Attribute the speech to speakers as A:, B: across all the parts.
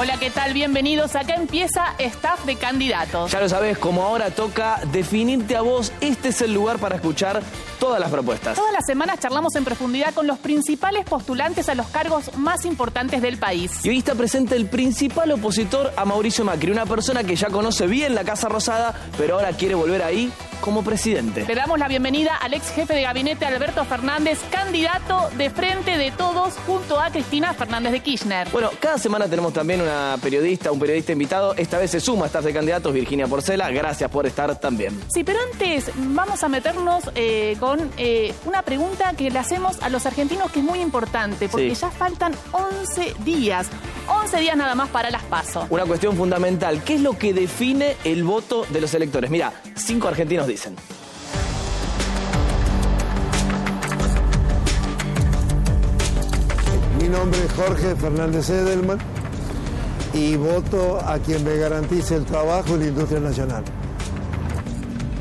A: Hola, ¿qué tal? Bienvenidos. Acá empieza Staff de Candidatos.
B: Ya lo sabes, como ahora toca definirte a vos, este es el lugar para escuchar todas las propuestas.
A: Todas las semanas charlamos en profundidad con los principales postulantes a los cargos más importantes del país.
B: Y hoy está presente el principal opositor a Mauricio Macri, una persona que ya conoce bien la Casa Rosada, pero ahora quiere volver ahí como presidente.
A: Le damos la bienvenida al ex jefe de gabinete Alberto Fernández, candidato de frente de todos junto a Cristina Fernández de Kirchner.
B: Bueno, cada semana tenemos también una periodista, un periodista invitado. Esta vez se suma a estar de candidatos Virginia Porcela. Gracias por estar también.
A: Sí, pero antes vamos a meternos eh, con eh, una pregunta que le hacemos a los argentinos que es muy importante, porque
B: Sí.
A: ya faltan 11 días. 11 días nada más para las pasos.
B: Una cuestión fundamental. ¿Qué es lo que define el voto de los electores? Mira, cinco argentinos dicen.
C: Mi nombre es Jorge Fernández Edelman y voto a quien me garantice el trabajo y la industria nacional.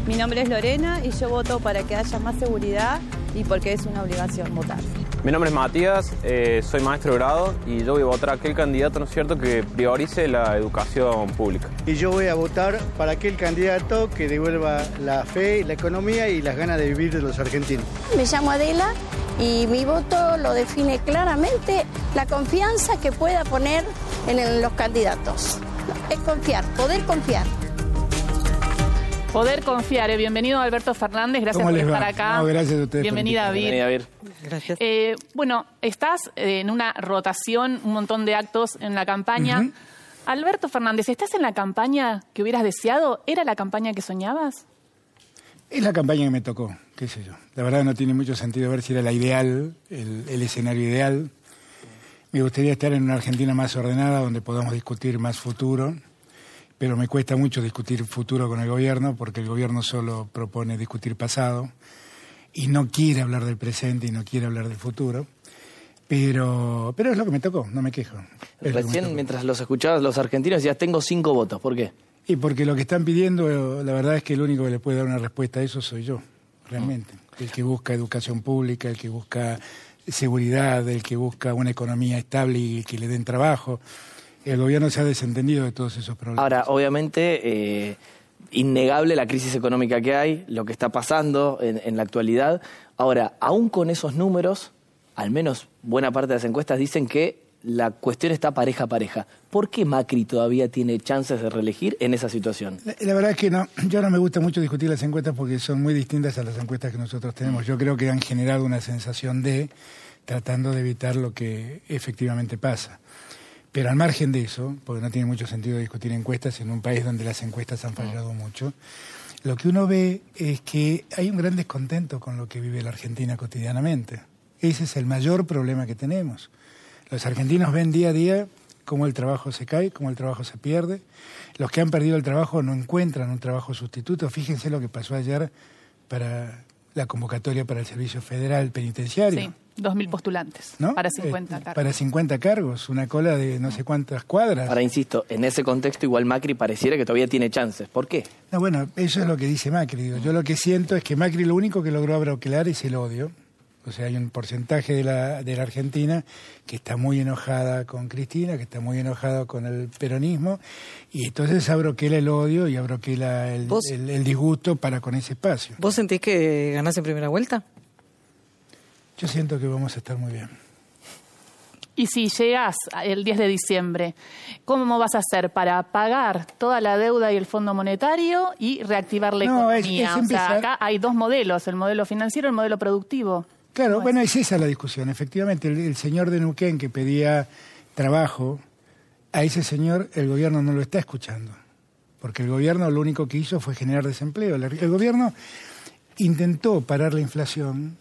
D: Mi nombre es Lorena y yo voto para que haya más seguridad y porque es una obligación votar.
E: Mi nombre es Matías, eh, soy maestro de grado y yo voy a votar a aquel candidato, ¿no es cierto?, que priorice la educación pública.
F: Y yo voy a votar para aquel candidato que devuelva la fe, la economía y las ganas de vivir de los argentinos.
G: Me llamo Adela y mi voto lo define claramente la confianza que pueda poner en los candidatos. Es confiar, poder confiar.
A: Poder confiar. eh. Bienvenido Alberto Fernández, gracias
H: ¿Cómo
A: por
H: va?
A: estar acá.
H: No, gracias a ustedes
A: Bienvenida, Vir.
B: Bienvenida, Vir.
D: Gracias.
A: Eh, bueno, estás eh, en una rotación, un montón de actos en la campaña. Alberto Fernández, ¿estás en la campaña que hubieras deseado? ¿Era la campaña que soñabas?
H: Es la campaña que me tocó, qué sé yo. La verdad no tiene mucho sentido ver si era la ideal, el, el escenario ideal. Me gustaría estar en una Argentina más ordenada, donde podamos discutir más futuro, pero me cuesta mucho discutir futuro con el gobierno, porque el gobierno solo propone discutir pasado y no quiere hablar del presente y no quiere hablar del futuro. Pero, pero es lo que me tocó, no me quejo. Es lo que me
B: Recién, mientras los escuchabas, los argentinos decías, tengo cinco votos. ¿Por qué?
H: Y porque lo que están pidiendo, la verdad es que el único que le puede dar una respuesta a eso soy yo, realmente. El que busca educación pública, el que busca seguridad, el que busca una economía estable y que le den trabajo. El gobierno se ha desentendido de todos esos problemas.
B: Ahora, obviamente, eh, innegable la crisis económica que hay, lo que está pasando en, en la actualidad. Ahora, aún con esos números, al menos buena parte de las encuestas dicen que la cuestión está pareja a pareja. ¿Por qué Macri todavía tiene chances de reelegir en esa situación?
H: La, la verdad es que no, yo no me gusta mucho discutir las encuestas porque son muy distintas a las encuestas que nosotros tenemos. Yo creo que han generado una sensación de tratando de evitar lo que efectivamente pasa. Pero al margen de eso, porque no tiene mucho sentido discutir encuestas en un país donde las encuestas han fallado mucho, lo que uno ve es que hay un gran descontento con lo que vive la Argentina cotidianamente. Ese es el mayor problema que tenemos. Los argentinos ven día a día cómo el trabajo se cae, cómo el trabajo se pierde. Los que han perdido el trabajo no encuentran un trabajo sustituto. Fíjense lo que pasó ayer para la convocatoria para el Servicio Federal Penitenciario.
A: Sí, 2.000 postulantes
H: ¿no?
A: para 50
H: Eh,
A: cargos.
H: Para 50 cargos, una cola de no sé cuántas cuadras.
B: Ahora, insisto, en ese contexto igual Macri pareciera que todavía tiene chances. ¿Por qué?
H: No, bueno, eso es lo que dice Macri. digo. Yo lo que siento es que Macri lo único que logró abroquelar es el odio. O sea, hay un porcentaje de la, de la Argentina que está muy enojada con Cristina, que está muy enojado con el peronismo, y entonces abroquela el odio y abroquela el, el- el disgusto para con ese espacio.
I: ¿Vos sentís que ganás en primera vuelta?
H: Yo siento que vamos a estar muy bien.
A: Y si llegas el 10 de diciembre, ¿cómo vas a hacer para pagar toda la deuda y el Fondo Monetario y reactivar la
H: No,
A: economía?
H: es
A: o sea, acá hay dos modelos, el modelo financiero y el modelo productivo.
H: Claro, bueno, es esa la discusión. Efectivamente, el, el señor de Neuquén que pedía trabajo, a ese señor el gobierno no lo está escuchando. Porque el gobierno lo único que hizo fue generar desempleo. El, el gobierno intentó parar la inflación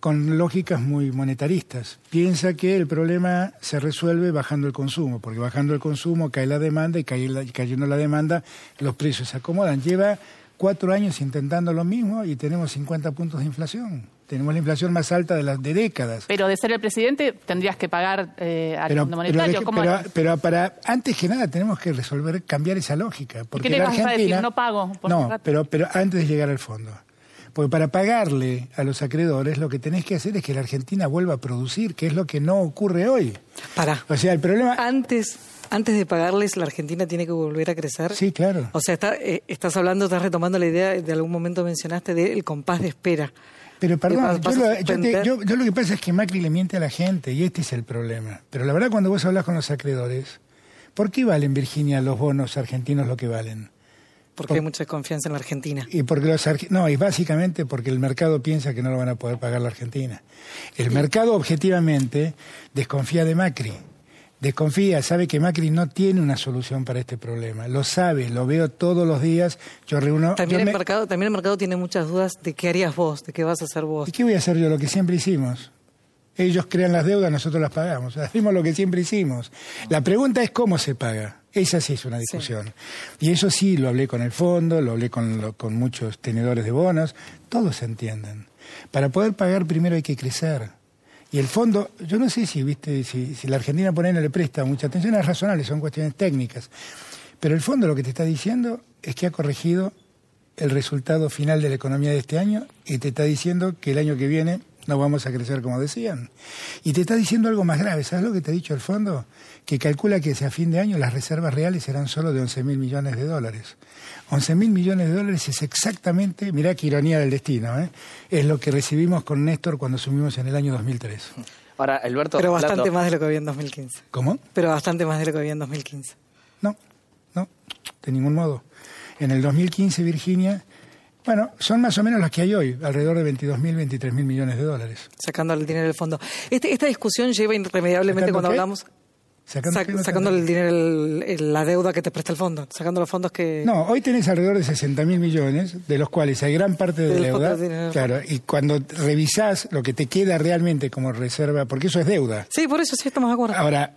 H: con lógicas muy monetaristas. Piensa que el problema se resuelve bajando el consumo, porque bajando el consumo cae la demanda y cae la- cayendo la demanda los precios se acomodan. Lleva cuatro años intentando lo mismo y tenemos 50 puntos de inflación. Tenemos la inflación más alta de las de décadas.
A: Pero de ser el presidente tendrías que pagar eh, al
H: Pero,
A: Fondo
H: pero
A: Monetario.
H: deje-
A: ¿Cómo
H: pero- pero para antes que nada tenemos que resolver, cambiar esa lógica. Porque
A: qué le
H: la
A: vas a decir?
H: Argentina-
A: No pago por
H: No, pero, pero antes de llegar al fondo. Porque para pagarle a los acreedores lo que tenés que hacer es que la Argentina vuelva a producir, que es lo que no ocurre hoy.
I: Para.
H: O sea, el problema...
I: Antes, antes de pagarles, la Argentina tiene que volver a crecer.
H: Sí, claro.
I: O sea, está, eh, estás hablando, estás retomando la idea, de algún momento mencionaste, del compás de espera.
H: Pero perdón, yo lo, yo te- yo- yo lo que pasa es que Macri le miente a la gente y este es el problema. Pero la verdad cuando vos hablas con los acreedores, ¿por qué valen, Virginia, los bonos argentinos lo que valen?
I: Porque hay mucha desconfianza en la Argentina.
H: Y porque los no, y básicamente porque el mercado piensa que no lo van a poder pagar la Argentina. El mercado objetivamente desconfía de Macri. Desconfía, sabe que Macri no tiene una solución para este problema. Lo sabe, lo veo todos los días. Yo reúno.
I: También
H: yo
I: el,
H: me-
I: mercado, también el mercado tiene muchas dudas de qué harías vos, de qué vas a hacer vos.
H: ¿Y qué voy a hacer yo? Lo que siempre hicimos. Ellos crean las deudas, nosotros las pagamos. Hacemos lo que siempre hicimos. La pregunta es cómo se paga. Esa sí es una discusión. Y eso sí, lo hablé con el fondo, lo hablé con, lo- con muchos tenedores de bonos. Todos se entienden. Para poder pagar primero hay que crecer. Y el fondo, yo no sé si, la Argentina por ahí no le presta mucha atención, es razonable, son cuestiones técnicas. Pero el fondo lo que te está diciendo es que ha corregido el resultado final de la economía de este año y te está diciendo que el año que viene no vamos a crecer como decían. Y te está diciendo algo más grave. ¿Sabes lo que te ha dicho el fondo? Que calcula que hacia fin de año las reservas reales serán solo de 11 mil millones de dólares. 11 mil millones de dólares es exactamente, mirá qué ironía del destino, ¿eh? es lo que recibimos con Néstor cuando asumimos en el año 2003.
B: Ahora, Alberto,
I: Pero bastante más de lo que había en 2015.
H: ¿Cómo?
I: Pero bastante más de lo que había en 2015.
H: No, no, de ningún modo. En el 2015, Virginia, bueno, son más o menos las que hay hoy, alrededor de 22 mil, 23 mil millones de dólares.
I: Sacando el dinero del fondo. Este- esta discusión lleva irremediablemente
H: ¿Sacando
I: cuando
H: qué?
I: hablamos.
H: ¿Sacando
I: sac-
H: qué? No
I: sacando
H: te-
I: el dinero, el- el- la deuda que te presta el fondo. Sacando los fondos que.
H: No, hoy tenés alrededor de 60 mil millones, de los cuales hay gran parte de deuda.
I: de dinero.
H: Claro, y cuando revisás lo que te queda realmente como reserva, porque eso es deuda.
I: Sí, por eso sí estamos de acuerdo.
H: Ahora,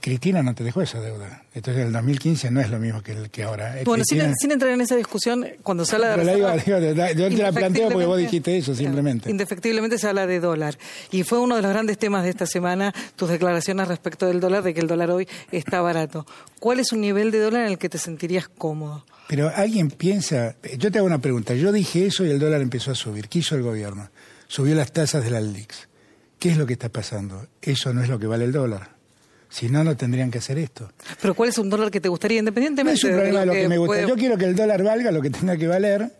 H: Cristina no te dejó esa deuda. Entonces el 2015 no es lo mismo que el que ahora. Eh,
I: bueno, sin,
H: Cristina-
I: sin entrar en esa discusión, cuando se habla de
H: Pero la digo-
I: reserva-
H: digo, la- yo te la planteo porque vos dijiste eso, simplemente.
I: Indefectiblemente se habla de dólar. Y fue uno de los grandes temas de esta semana, tus declaraciones respecto del dólar, de que el dólar hoy está barato. ¿Cuál es un nivel de dólar en el que te sentirías cómodo?
H: Pero alguien piensa, yo te hago una pregunta, yo dije eso y el dólar empezó a subir. ¿Qué hizo el gobierno? Subió las tasas de la LIX. ¿Qué es lo que está pasando? Eso no es lo que vale el dólar. Si no, no tendrían que hacer esto.
I: Pero ¿cuál es un dólar que te gustaría,
H: No
I: independientemente
H: es un problema de lo que me gusta.
I: puede-
H: Yo quiero que el dólar valga lo que tenga que valer.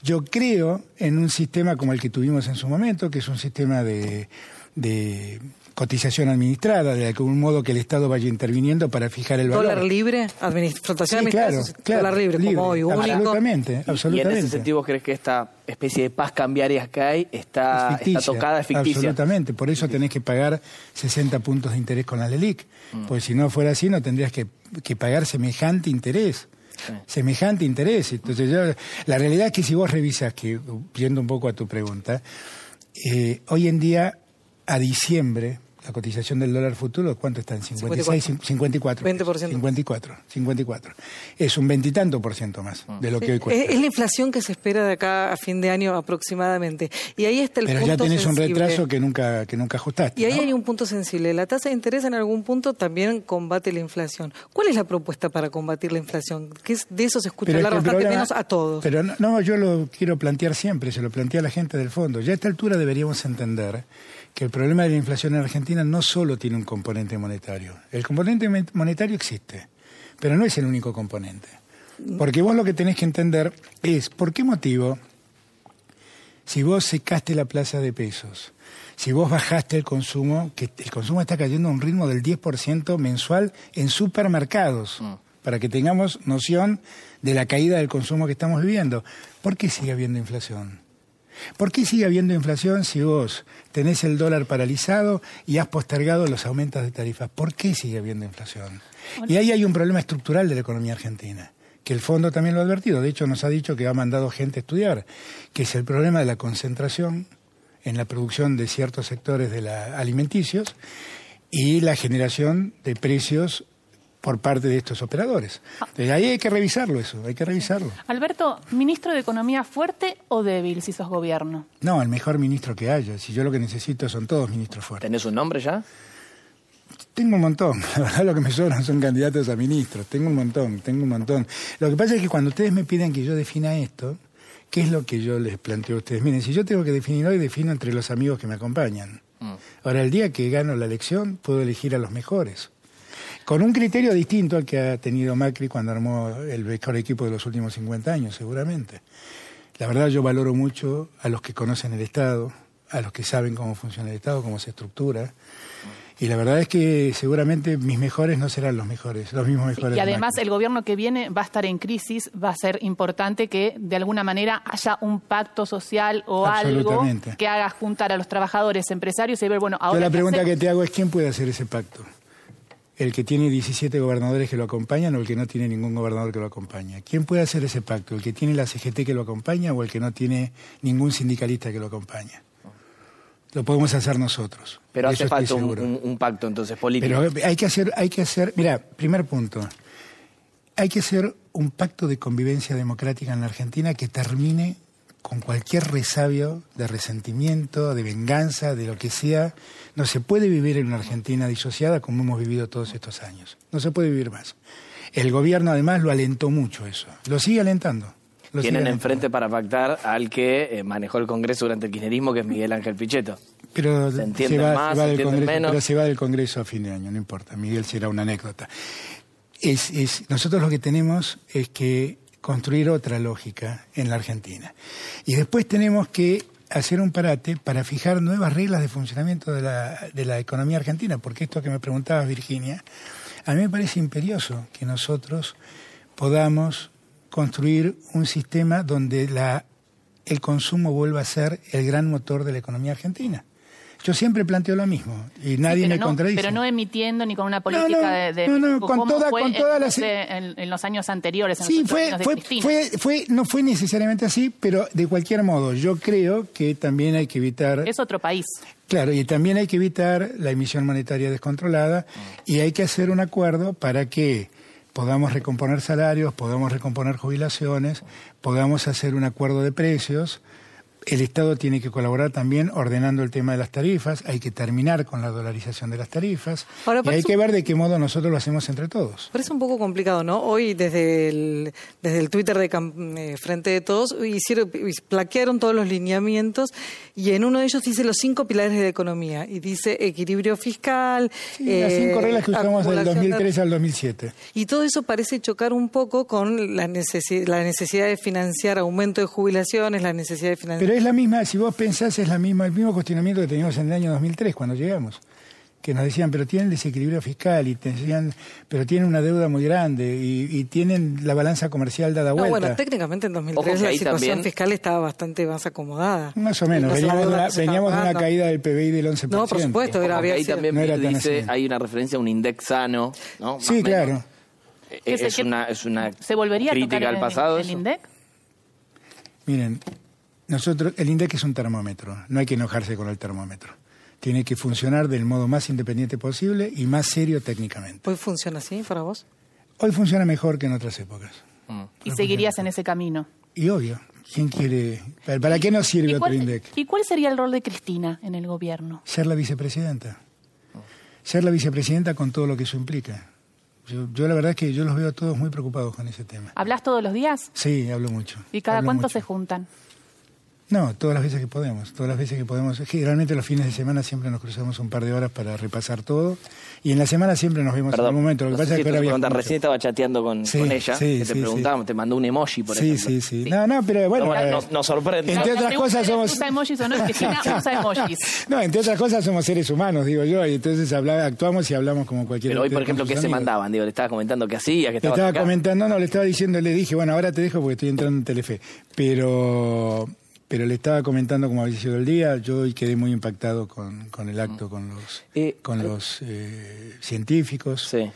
H: Yo creo en un sistema como el que tuvimos en su momento, que es un sistema de, de cotización administrada, de algún modo que el Estado vaya interviniendo para fijar el valor.
I: ¿Dólar libre? Administ- flotación
H: Sí,
I: administrada,
H: claro,
I: dólar libre, como hoy, único.
H: Absolutamente,
B: Y- Y, en
H: absolutamente.
B: ese sentido, ¿vos ¿crees que esta especie de paz cambiaria que hay está,
H: Es ficticia,
B: está tocada, es ficticia?
H: Absolutamente, por eso tenés que pagar 60 puntos de interés con la LELIC,
B: Mm.
H: porque si no fuera así no tendrías que, que pagar semejante interés. Semejante interés. Entonces, yo- la realidad es que si vos revisas, que yendo un poco a tu pregunta, eh, hoy en día, a diciembre, la cotización del dólar futuro, ¿cuánto está? En 56, 54.
I: 20%.
H: 54, 54. Es un veintitanto por ciento más de lo que hoy cuesta.
I: Es, es la inflación que se espera de acá a fin de año aproximadamente. Y ahí está el
H: Pero
I: punto
H: ya tenés un retraso que nunca, que nunca ajustaste.
I: Y ahí
H: ¿no?
I: hay un punto sensible. La tasa de interés en algún punto también combate la inflación. ¿Cuál es la propuesta para combatir la inflación? Que es, de eso se escucha
H: Pero es
I: hablar
H: que
I: bastante menos a todos.
H: Pero no, no, yo lo quiero plantear siempre, se lo plantea a la gente del fondo. Ya a esta altura deberíamos entender que el problema de la inflación en Argentina no solo tiene un componente monetario. El componente monetario existe, pero no es el único componente. Porque vos lo que tenés que entender es por qué motivo, si vos secaste la plaza de pesos, si vos bajaste el consumo, que el consumo está cayendo a un ritmo del 10% mensual en supermercados, para que tengamos noción de la caída del consumo que estamos viviendo. ¿Por qué sigue habiendo inflación? ¿Por qué sigue habiendo inflación si vos tenés el dólar paralizado y has postergado los aumentos de tarifas? ¿Por qué sigue habiendo inflación? Y ahí hay un problema estructural de la economía argentina, que el fondo también lo ha advertido. De hecho, nos ha dicho que ha mandado gente a estudiar, que es el problema de la concentración en la producción de ciertos sectores de la alimenticios y la generación de precios por parte de estos operadores. Entonces, ahí hay que revisarlo eso, hay que revisarlo.
A: Alberto, ¿ministro de Economía fuerte o débil si sos gobierno?
H: No, el mejor ministro que haya. Si yo lo que necesito son todos ministros fuertes.
B: ¿Tenés un nombre ya?
H: Tengo un montón. La verdad lo que me sobran son candidatos a ministros. Tengo un montón, tengo un montón. Lo que pasa es que cuando ustedes me piden que yo defina esto, ¿qué es lo que yo les planteo a ustedes? Miren, si yo tengo que definir hoy, defino entre los amigos que me acompañan.
B: Mm.
H: Ahora, el día que gano la elección, puedo elegir a los mejores. Con un criterio distinto al que ha tenido Macri cuando armó el mejor equipo de los últimos 50 años, seguramente. La verdad, yo valoro mucho a los que conocen el Estado, a los que saben cómo funciona el Estado, cómo se estructura. Y la verdad es que seguramente mis mejores no serán los mejores, los mismos mejores.
A: Y
H: de
A: además el gobierno que viene va a estar en crisis, va a ser importante que de alguna manera haya un pacto social o algo que haga juntar a los trabajadores, empresarios y ver, bueno, ahora...
H: Yo la
A: ¿qué
H: pregunta que te hago es quién puede hacer ese pacto. ¿El que tiene 17 gobernadores que lo acompañan o el que no tiene ningún gobernador que lo acompaña? ¿Quién puede hacer ese pacto? ¿El que tiene la CGT que lo acompaña o el que no tiene ningún sindicalista que lo acompaña? Lo podemos hacer nosotros.
B: Pero hace falta un,
H: seguro.
B: un- un pacto entonces político.
H: Pero hay que hacer, hay que hacer, mira, primer punto, hay que hacer un pacto de convivencia democrática en la Argentina que termine con cualquier resabio de resentimiento, de venganza, de lo que sea. No se puede vivir en una Argentina disociada como hemos vivido todos estos años. No se puede vivir más. El gobierno además lo alentó mucho eso. Lo sigue alentando. Lo sigue
B: Tienen
H: alentando.
B: enfrente para pactar al que eh, manejó el Congreso durante el kirchnerismo, que es Miguel Ángel Pichetto.
H: Pero
B: Se
H: va,
B: más,
H: se va
B: se
H: del Congreso,
B: menos.
H: pero se va del Congreso a fin de año, no importa. Miguel será una anécdota. Es, es- nosotros lo que tenemos es que construir otra lógica en la Argentina. Y después tenemos que hacer un parate para fijar nuevas reglas de funcionamiento de la, de la economía argentina, porque esto que me preguntabas, Virginia, a mí me parece imperioso que nosotros podamos construir un sistema donde la, el consumo vuelva a ser el gran motor de la economía argentina. Yo siempre planteo lo mismo y nadie me
A: no,
H: contradice.
A: Pero no emitiendo ni con una política
H: no,
A: de, de
H: no, no, con toda-
A: fue
H: con
A: en, sé, en- en los años anteriores. En
H: Sí,
A: los
H: fue,
A: años
H: fue, fue, fue, no fue necesariamente así, pero de cualquier modo, yo creo que también hay que evitar,
A: Es otro país.
H: claro, y también hay que evitar la emisión monetaria descontrolada y hay que hacer un acuerdo para que podamos recomponer salarios, podamos recomponer jubilaciones, podamos hacer un acuerdo de precios. El Estado tiene que colaborar también ordenando el tema de las tarifas, hay que terminar con la dolarización de las tarifas
I: Ahora,
H: y hay que ver de qué modo nosotros lo hacemos entre todos.
I: Parece un poco complicado, ¿no? Hoy desde el, desde el Twitter de eh, Frente de Todos hicieron, plaquearon todos los lineamientos y en uno de ellos dice los cinco pilares de la economía y dice equilibrio fiscal.
H: Sí, las cinco reglas que usamos del
I: acumulación de-
H: 2003 al 2007.
I: Y todo eso parece chocar un poco con la, necesi- la necesidad de financiar aumento de jubilaciones, la necesidad de financiar...
H: Pero es la misma, si vos pensás, es la misma, el mismo cuestionamiento que teníamos en el año 2003 cuando llegamos. Que nos decían, pero tienen desequilibrio fiscal y te decían, pero tienen una deuda muy grande y, y tienen la balanza comercial dada
I: No,
H: vuelta.
I: bueno, técnicamente en
B: Ojo
I: 2003
B: que
I: la situación
B: también-
I: fiscal estaba bastante más acomodada.
H: Más o menos, veníamos, de una, veníamos de caída del PBI del 11%.
I: No, por supuesto, era, había
B: ahí
I: sido-
B: también
H: No era
B: dice,
H: así.
B: hay una referencia a un index sano, ¿no? Más
H: Sí, claro.
B: Eh,
A: ¿Qué se-
B: Es una, es una
A: ¿Se volvería a
B: crítica
A: tocar
B: al
A: el-
B: pasado.
A: el. INDEC?
H: Miren, nosotros, el INDEC es un termómetro, no hay que enojarse con el termómetro. Tiene que funcionar del modo más independiente posible y más serio técnicamente.
I: ¿Hoy funciona así para vos?
H: Hoy funciona mejor que en otras épocas.
A: Y seguirías en ese camino.
H: Y obvio, ¿quién quiere? ¿Para, qué nos sirve
A: ¿Y
H: otro
A: cuál,
H: INDEC?
A: ¿Y cuál sería el rol de Cristina en el gobierno?
H: Ser la vicepresidenta. Ser la vicepresidenta con todo lo que eso implica. Yo, yo la verdad es que yo los veo a todos muy preocupados con ese tema.
A: ¿Hablas todos los días?
H: Sí, hablo mucho.
A: ¿Y cada
H: hablo
A: cuánto
H: mucho.
A: se juntan?
H: No, todas las veces que podemos, todas las veces que podemos. Generalmente los fines de semana siempre nos cruzamos un par de horas para repasar todo y en la semana siempre nos vemos en algún momento. Lo que
B: no
H: pasa
B: sé
H: es
B: si
H: que ahora
B: pregunta, recién estaba chateando con,
H: Sí,
B: con ella,
H: sí,
B: que te
H: sí,
B: preguntábamos, te mandó un emoji, por
H: Sí,
B: ejemplo.
H: sí, sí. No, no, pero bueno.
B: Bueno,
H: eh,
B: nos, nos sorprende.
H: Entre otras cosas somos...
A: ¿Usa emojis o no? Cristina usa emojis.
H: No, entre otras cosas somos seres humanos, digo yo, y entonces actuamos y hablamos como cualquier
B: Pero hoy, por ejemplo, ¿qué se mandaban? Digo, le estaba comentando que hacía, que
H: Le
B: estaba
H: estaba
B: acá.
H: comentando, no, le estaba diciendo, le dije, bueno, ahora te dejo porque estoy entrando en Telefe. Pero, pero le estaba comentando cómo había sido el día. Yo hoy quedé muy impactado con, con el acto, con los,
B: Eh,
H: con los eh, científicos.
B: Sí.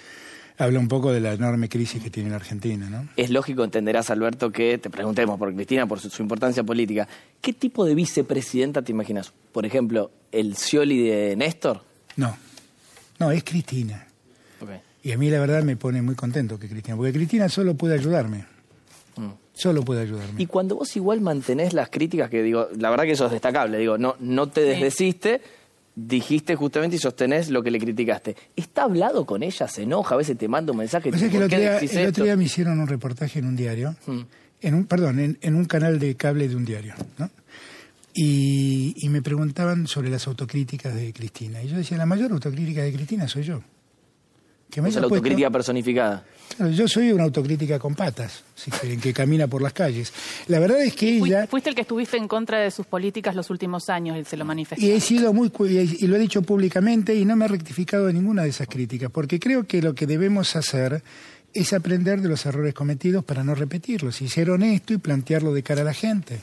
H: Habla un poco de la enorme crisis que tiene la Argentina, ¿no?
B: Es lógico, entenderás, Alberto, que te preguntemos por Cristina, por su, su importancia política. ¿Qué tipo de vicepresidenta te imaginas? Por ejemplo, el Scioli de Néstor.
H: No, no, es Cristina.
B: Ok.
H: Y a mí la verdad me pone muy contento que Cristina, porque Cristina solo puede ayudarme. Solo puede ayudarme.
B: Mm. Y cuando vos igual mantenés las críticas, que digo, la verdad que eso es destacable, digo, no, no te desdeciste, dijiste justamente y sostenés lo que le criticaste. ¿Está hablado con ella? ¿Se enoja? A veces te manda un mensaje.
H: O sea que el
B: ¿por
H: otro,
B: qué
H: día, el otro día me hicieron un reportaje en un diario
B: Mm.
H: en un, perdón, en, en un canal de cable de un diario, ¿no? Y, y me preguntaban sobre las autocríticas de Cristina. Y yo decía, la mayor autocrítica de Cristina soy yo. Que me
B: O sea,
H: haya
B: la
H: puesto-
B: autocrítica personificada.
H: Claro, yo soy una autocrítica con patas, si quieren, que camina por las calles. La verdad es que ella...
A: Fuiste el que estuviste en contra de sus políticas los últimos años y se lo manifestó.
H: Y he sido muy cu- y y lo he dicho públicamente y no me he rectificado de ninguna de esas críticas, porque creo que lo que debemos hacer es aprender de los errores cometidos para no repetirlos y ser honesto y plantearlo de cara a la gente.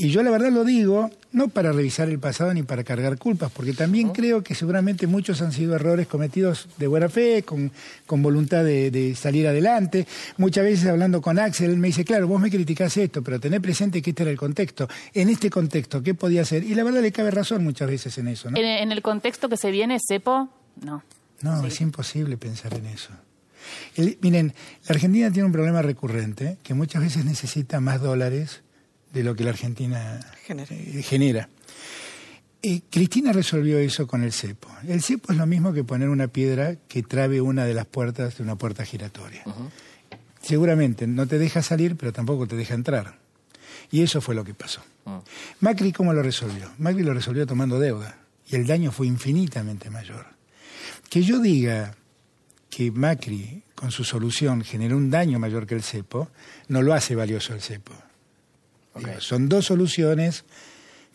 H: Y yo la verdad lo digo, no para revisar el pasado ni para cargar culpas, porque también creo que seguramente muchos han sido errores cometidos de buena fe, con, con voluntad de, de salir adelante. Muchas veces hablando con Axel, él me dice, claro, vos me criticás esto, pero tenés presente que este era el contexto. En este contexto, ¿qué podía hacer? Y la verdad le cabe razón muchas veces en eso, ¿no?
A: En, en el contexto que se viene, Cepo, no.
H: No, es imposible pensar en eso. El- miren, la Argentina tiene un problema recurrente, que muchas veces necesita más dólares de lo que la Argentina
I: Genera.
H: eh, genera. Eh, Cristina resolvió eso con el cepo. El cepo es lo mismo que poner una piedra que trabe una de las puertas de una puerta giratoria. Seguramente no te deja salir, pero tampoco te deja entrar. Y eso fue lo que pasó. Macri, ¿cómo lo resolvió? Macri lo resolvió tomando deuda. Y el daño fue infinitamente mayor. Que yo diga que Macri, con su solución, generó un daño mayor que el cepo, no lo hace valioso el cepo. Digo, son dos soluciones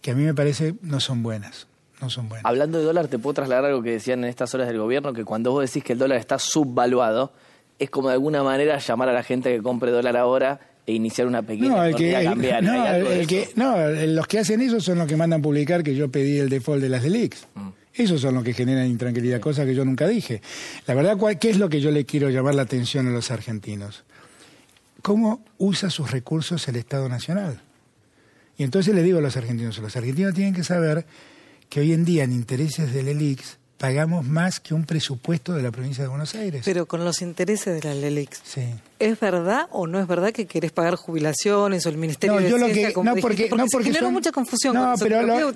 H: que a mí me parece no son buenas. No son buenas.
B: Hablando de dólar, te puedo trasladar algo que decían en estas horas del gobierno, que cuando vos decís que el dólar está subvaluado, es como de alguna manera llamar a la gente que compre dólar ahora e iniciar una pequeña
H: No, el que, el- no, los que hacen eso son los que mandan publicar que yo pedí el default de las Delix.
B: Mm.
H: Esos son los que generan intranquilidad, cosa que yo nunca dije. La verdad, ¿cuál- ¿qué es lo que yo le quiero llamar la atención a los argentinos? ¿Cómo usa sus recursos el Estado Nacional? Y entonces le digo a los argentinos, los argentinos tienen que saber que hoy en día en intereses del ELIX pagamos más que un presupuesto de la provincia de Buenos Aires.
I: Pero con los intereses de la LELIX.
H: sí.
I: ¿Es verdad o no es verdad que querés pagar jubilaciones o el Ministerio
H: No,
I: de
H: yo lo
I: Ciencia,
H: que
I: como
H: no
I: dijiste?
H: porque, no
I: se
H: porque
I: generó
H: son-
I: mucha confusión
H: No,
I: con eso,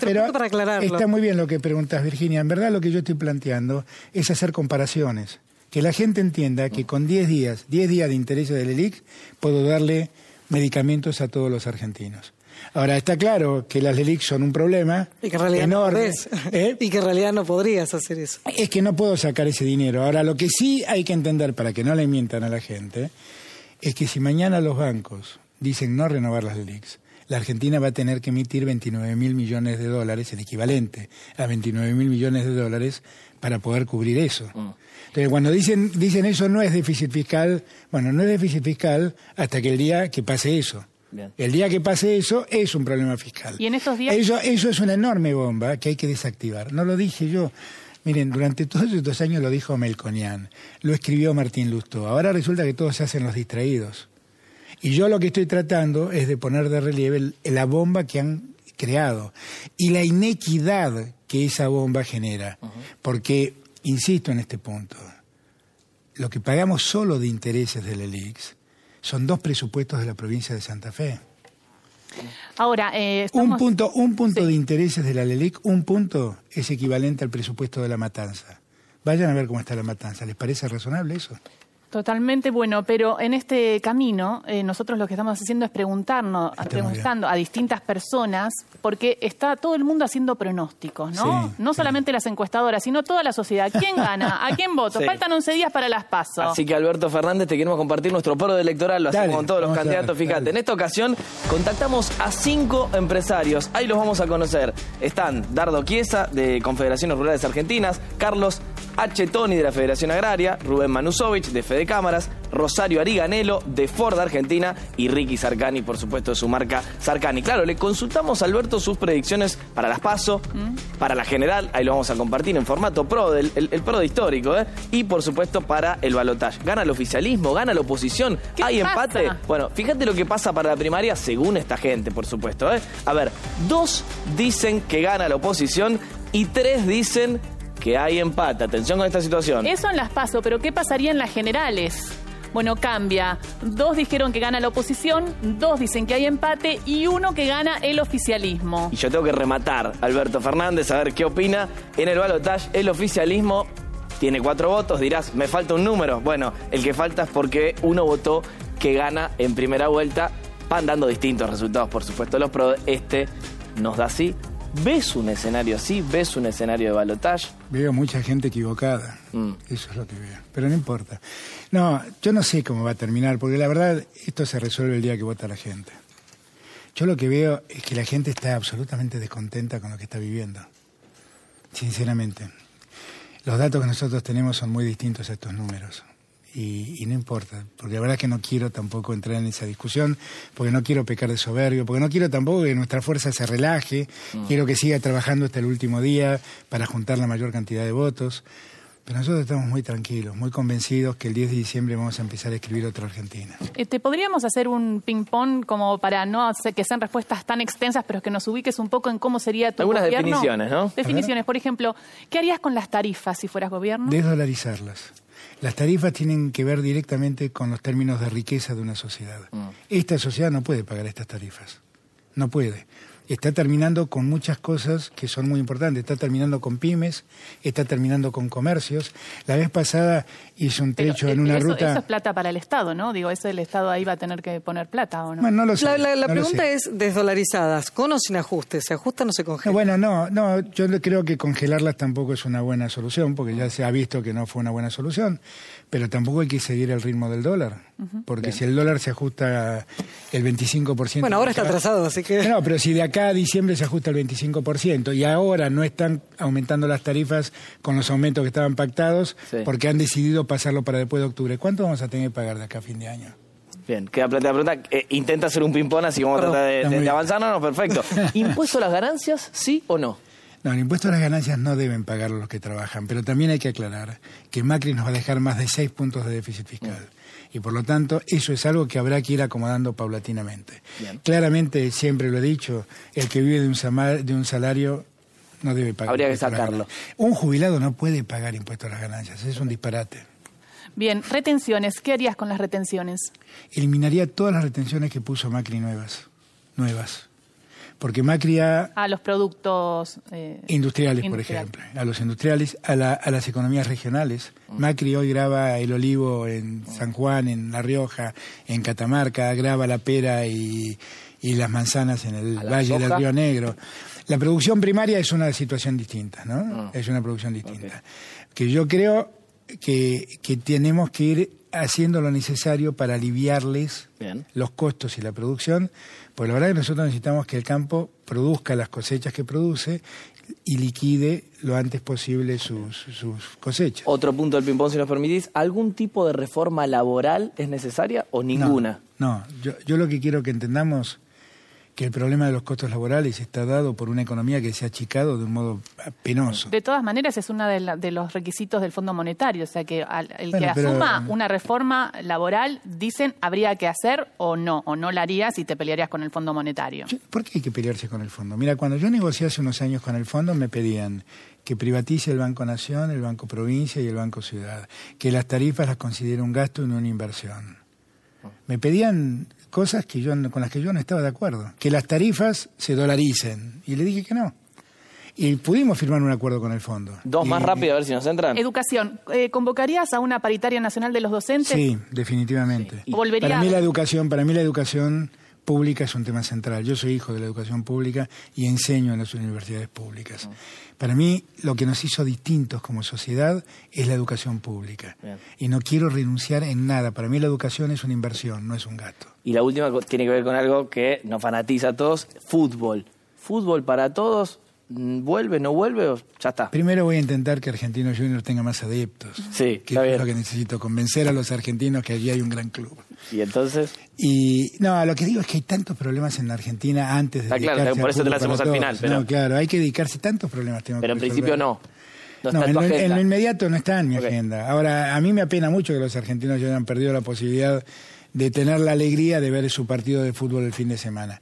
H: pero,
I: lo para aclararlo.
H: está muy bien lo que preguntas, Virginia. En verdad lo que yo estoy planteando es hacer comparaciones, que la gente entienda que con 10 días, 10 días de intereses del ELIC puedo darle medicamentos a todos los argentinos. Ahora está claro que las LELIC son un problema
I: Y que en realidad no
H: enorme.
I: podés.
H: ¿eh?
I: Y que en realidad no podrías hacer eso.
H: Es que no puedo sacar ese dinero. Ahora, lo que sí hay que entender para que no le mientan a la gente es que si mañana los bancos dicen no renovar las LELIX, la Argentina va a tener que emitir 29 mil millones de dólares, el equivalente a 29 mil millones de dólares, para poder cubrir eso. Entonces, cuando dicen, dicen eso no es déficit fiscal, bueno, no es déficit fiscal hasta que el día que pase eso.
B: Bien.
H: El día que pase eso es un problema fiscal.
A: Y en estos días-
H: Eso, eso es una enorme bomba que hay que desactivar. No lo dije yo. Miren, durante todos estos años lo dijo Melconian, lo escribió Martín Lustó. Ahora resulta que todos se hacen los distraídos. Y yo lo que estoy tratando es de poner de relieve el- la bomba que han creado y la inequidad que esa bomba genera. Porque, insisto en este punto, lo que pagamos solo de intereses del ELIX son dos presupuestos de la provincia de Santa Fe.
A: Ahora, eh,
H: Un punto, un punto
A: Sí.
H: de intereses de la LELIC, un punto es equivalente al presupuesto de la matanza. Vayan a ver cómo está la matanza. ¿Les parece razonable eso?
A: Totalmente bueno, pero en este camino eh, nosotros lo que estamos haciendo es preguntarnos,
H: Está
A: preguntando a distintas personas, porque está todo el mundo haciendo pronósticos, ¿no?
H: Sí,
A: no
H: sí.
A: solamente las encuestadoras, sino toda la sociedad. ¿Quién gana? ¿A quién voto?
B: Sí.
A: Faltan 11 días para las pasos.
B: Así que Alberto Fernández, te queremos compartir nuestro poro electoral, lo hacemos
H: Dale,
B: con todos los
H: ver,
B: candidatos. Fíjate,
H: dale.
B: en esta ocasión contactamos a cinco empresarios. Ahí los vamos a conocer. Están Dardo Chiesa, de Confederaciones Rurales Argentinas, Carlos H. Toni, de la Federación Agraria, Rubén Manusovich, de Fede Cámaras, Rosario Ariganelo, de Ford Argentina, y Ricky Sarcani, por supuesto, de su marca Sarcani. Claro, le consultamos a Alberto sus predicciones para las PASO, para la general, ahí lo vamos a compartir en formato pro, del, el, el pro de histórico, ¿eh? y por supuesto para el balotaje. Gana el oficialismo, gana la oposición,
A: ¿Qué
B: hay
A: pasa?
B: empate. Bueno, fíjate lo que pasa para la primaria según esta gente, por supuesto. ¿eh? A ver, dos dicen que gana la oposición y tres dicen que hay empate. Atención con esta situación.
A: Eso en las paso, pero ¿qué pasaría en las generales? Bueno, cambia. Dos dijeron que gana la oposición, dos dicen que hay empate y uno que gana el oficialismo.
B: Y yo tengo que rematar, Alberto Fernández, a ver qué opina. En el balotaje, el oficialismo tiene cuatro votos. Dirás, me falta un número. Bueno, el que falta es porque uno votó que gana en primera vuelta van dando distintos resultados, por supuesto, los pro. Este nos da así. ¿Ves un escenario así? ¿Ves un escenario de balotaje?
H: Veo mucha gente equivocada.
B: Mm.
H: Eso es lo que veo. Pero no importa. No, yo no sé cómo va a terminar, porque la verdad esto se resuelve el día que vota la gente. Yo lo que veo es que la gente está absolutamente descontenta con lo que está viviendo. Sinceramente. Los datos que nosotros tenemos son muy distintos a estos números. Y, y no importa, porque la verdad es que no quiero tampoco entrar en esa discusión, porque no quiero pecar de soberbio, porque no quiero tampoco que nuestra fuerza se relaje, quiero que siga trabajando hasta el último día para juntar la mayor cantidad de votos. Pero nosotros estamos muy tranquilos, muy convencidos que el 10 de diciembre vamos a empezar a escribir otra Argentina.
A: Eh, ¿Te podríamos hacer un ping-pong como para no hacer que sean respuestas tan extensas, pero que nos ubiques un poco en cómo sería tu
B: Algunas
A: gobierno?
B: definiciones, ¿no?
A: Definiciones. Por ejemplo, ¿qué harías con las tarifas si fueras gobierno?
H: Desdolarizarlas. Las tarifas tienen que ver directamente con los términos de riqueza de una sociedad. Esta sociedad no puede pagar estas tarifas. No puede. Está terminando con muchas cosas que son muy importantes. Está terminando con pymes, está terminando con comercios. La vez pasada hice un
A: Pero,
H: trecho
A: eh,
H: en una
A: eso,
H: ruta.
A: eso es plata para el Estado, ¿no? Digo, ese el Estado ahí va a tener que poner plata, ¿o no?
H: Bueno, no lo sé.
I: La, la- la
H: no lo
I: pregunta
H: sé.
I: es desdolarizadas, ¿con o sin ajuste? ¿Se ajustan o se
H: No,
I: congelan?
H: bueno, no, no, yo no creo que congelarlas tampoco es una buena solución, porque ya se ha visto que no fue una buena solución, pero tampoco hay que seguir el ritmo del dólar, porque si el dólar se ajusta el 25%...
I: Bueno, ahora está atrasado, así que...
H: No, pero si de acá a diciembre se ajusta el 25% y ahora no están aumentando las tarifas con los aumentos que estaban pactados,
B: Sí.
H: porque han decidido pasarlo para después de octubre, ¿cuánto vamos a tener que pagar de acá a fin de año?
B: Bien, queda planteada la pregunta. Eh, intenta hacer un ping-pong, así como
I: Perdón,
B: trata de, de- avanzar. No, no, perfecto. ¿Impuesto a las ganancias, sí o no?
H: No, el impuesto a las ganancias no deben pagar los que trabajan, pero también hay que aclarar que Macri nos va a dejar más de seis puntos de déficit fiscal. Y por lo tanto, eso es algo que habrá que ir acomodando paulatinamente.
B: Bien.
H: Claramente, siempre lo he dicho, el que vive de un, sama- de un salario no debe pagar.
B: Habría que sacarlo.
H: Un jubilado no puede pagar impuestos a las ganancias, es un disparate.
A: Bien, retenciones. ¿Qué harías con las retenciones?
H: Eliminaría todas las retenciones que puso Macri nuevas, nuevas. Porque Macri ha
A: A los productos... eh,
H: Industriales, por ejemplo, a los industriales, a, la- a las economías regionales. Macri hoy graba el olivo en San Juan, en La Rioja, en Catamarca, graba la pera y, y las manzanas en el Valle del. Río Negro. La producción primaria es una situación distinta, ¿no? Es una producción distinta. Que yo creo que, que tenemos que ir haciendo lo necesario para aliviarles
B: Bien.
H: los costos y la producción, pues la verdad que nosotros necesitamos que el campo produzca las cosechas que produce y liquide lo antes posible sus, sus cosechas.
B: Otro punto del ping-pong, si nos permitís. ¿Algún tipo de reforma laboral es necesaria o ninguna?
H: No, yo, yo lo que quiero que entendamos que el problema de los costos laborales está dado por una economía que se ha achicado de un modo penoso.
A: De todas maneras, es uno de, la- de los requisitos del Fondo Monetario. O sea, que al- el
H: Bueno,
A: que
H: pero-
A: asuma una reforma laboral, dicen, habría que hacer o no, o no la harías y te pelearías con el Fondo Monetario.
H: ¿Por qué hay que pelearse con el fondo? Mira, cuando yo negocié hace unos años con el fondo me pedían que privatice el Banco Nación, el Banco Provincia y el Banco Ciudad, que las tarifas las considere un gasto y no una inversión. Me pedían cosas que yo, no- con las que yo no estaba de acuerdo, que las tarifas se dolaricen y le dije que no. Y pudimos firmar un acuerdo con el fondo.
B: Dos
H: Y-
B: más rápido, a ver si nos entran.
A: Educación. Eh, ¿Convocarías a una paritaria nacional de los docentes?
H: Sí, definitivamente.
A: Sí. Volvería
H: Para mí
A: a-
H: la educación, para mí la educación pública es un tema central. Yo soy hijo de la educación pública y enseño en las universidades públicas. Para mí lo que nos hizo distintos como sociedad es la educación pública.
B: Bien.
H: Y no quiero renunciar en nada. Para mí la educación es una inversión, no es un gasto.
B: Y la última tiene que ver con algo que nos fanatiza a todos, fútbol. Fútbol para todos, vuelve, no vuelve, o ya está.
H: Primero voy a intentar que Argentinos Juniors tenga más adeptos.
B: Sí,
H: que
B: está
H: es lo que necesito, convencer a los argentinos que allí hay un gran club.
B: Y entonces,
H: Y no, lo que digo es que hay tantos problemas en la Argentina antes de
B: Está claro,
H: dedicarse
B: por
H: al
B: eso te
H: fútbol
B: hacemos al final, pero-
H: No, claro, hay que dedicarse tantos problemas. tengo
B: pero en principio no. No en
H: lo, en lo inmediato no está en mi agenda. Ahora, a mí me apena mucho que los argentinos ya hayan perdido la posibilidad de tener la alegría de ver su partido de fútbol el fin de semana.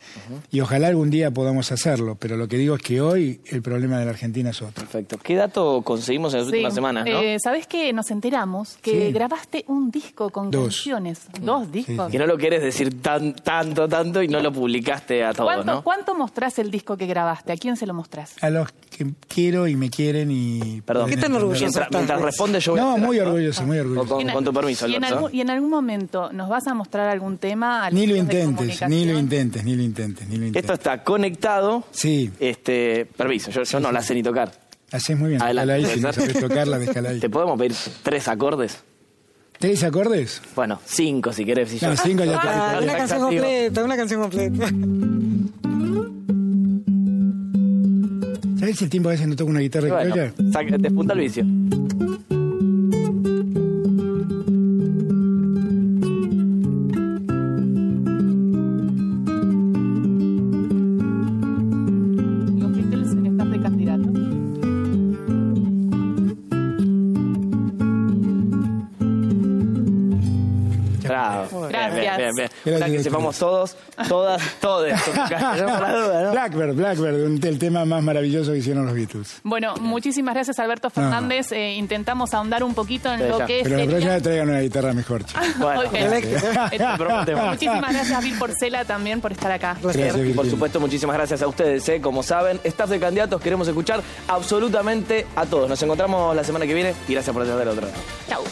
H: Y ojalá algún día podamos hacerlo, pero lo que digo es que hoy el problema de la Argentina es otro.
B: Perfecto. ¿Qué dato conseguimos en las
A: Sí.
B: últimas semanas, no?
A: Eh, ¿Sabés que nos enteramos que
H: Sí.
A: grabaste un disco con
H: Dos.
A: canciones? Dos discos.
B: Que no lo quieres decir tan, tanto, tanto y no lo publicaste a todos,
A: ¿Cuánto,
B: ¿no?
A: ¿Cuánto mostrás el disco que grabaste? ¿A quién se lo mostrás?
H: A los que quiero y me quieren y...
B: Perdón.
I: ¿Qué tan orgulloso
B: Mientras, mientras responde yo voy
H: No, muy orgulloso, muy orgulloso.
B: con, con tu permiso,
A: y, en algún, y en algún momento nos vas a mostrar algún tema.
H: Ni lo intentes, ni lo intentes, ni lo intentes, ni lo intentes.
B: Esto está conectado.
H: Sí.
B: Este, permiso, yo, yo no la sé ni tocar.
H: Haces muy bien.
B: Adelante,
H: Déjala ahí, si no sabes tocarla, déjala ahí.
B: ¿Te podemos pedir tres acordes?
H: ¿Tres acordes?
B: Bueno, cinco si querés. Si
H: No,
B: yo-
H: cinco ya
I: Ah, una canción completa, una canción completa.
H: ¿Sabes el tiempo a veces no toca una guitarra
B: Bueno,
H: criolla?
B: saca- despunta el vicio. Ojalá que sepamos todos, todas, duda, ¿no?
H: Blackbird, Blackbird, el tema más maravilloso que hicieron los Beatles.
A: Bueno, muchísimas gracias Alberto Fernández. Eh, intentamos ahondar un poquito en
B: Sí,
A: lo
B: ya.
A: que
H: Pero la próxima traigan una guitarra mejor, chicos.
B: Bueno.
A: Muchísimas gracias Bill Porcela también por estar acá.
H: Gracias,
B: Y por supuesto, muchísimas gracias a ustedes. ¿eh? Como saben, staff de candidatos, queremos escuchar absolutamente a todos. Nos encontramos la semana que viene y gracias por estar del otro lado.
A: Chau.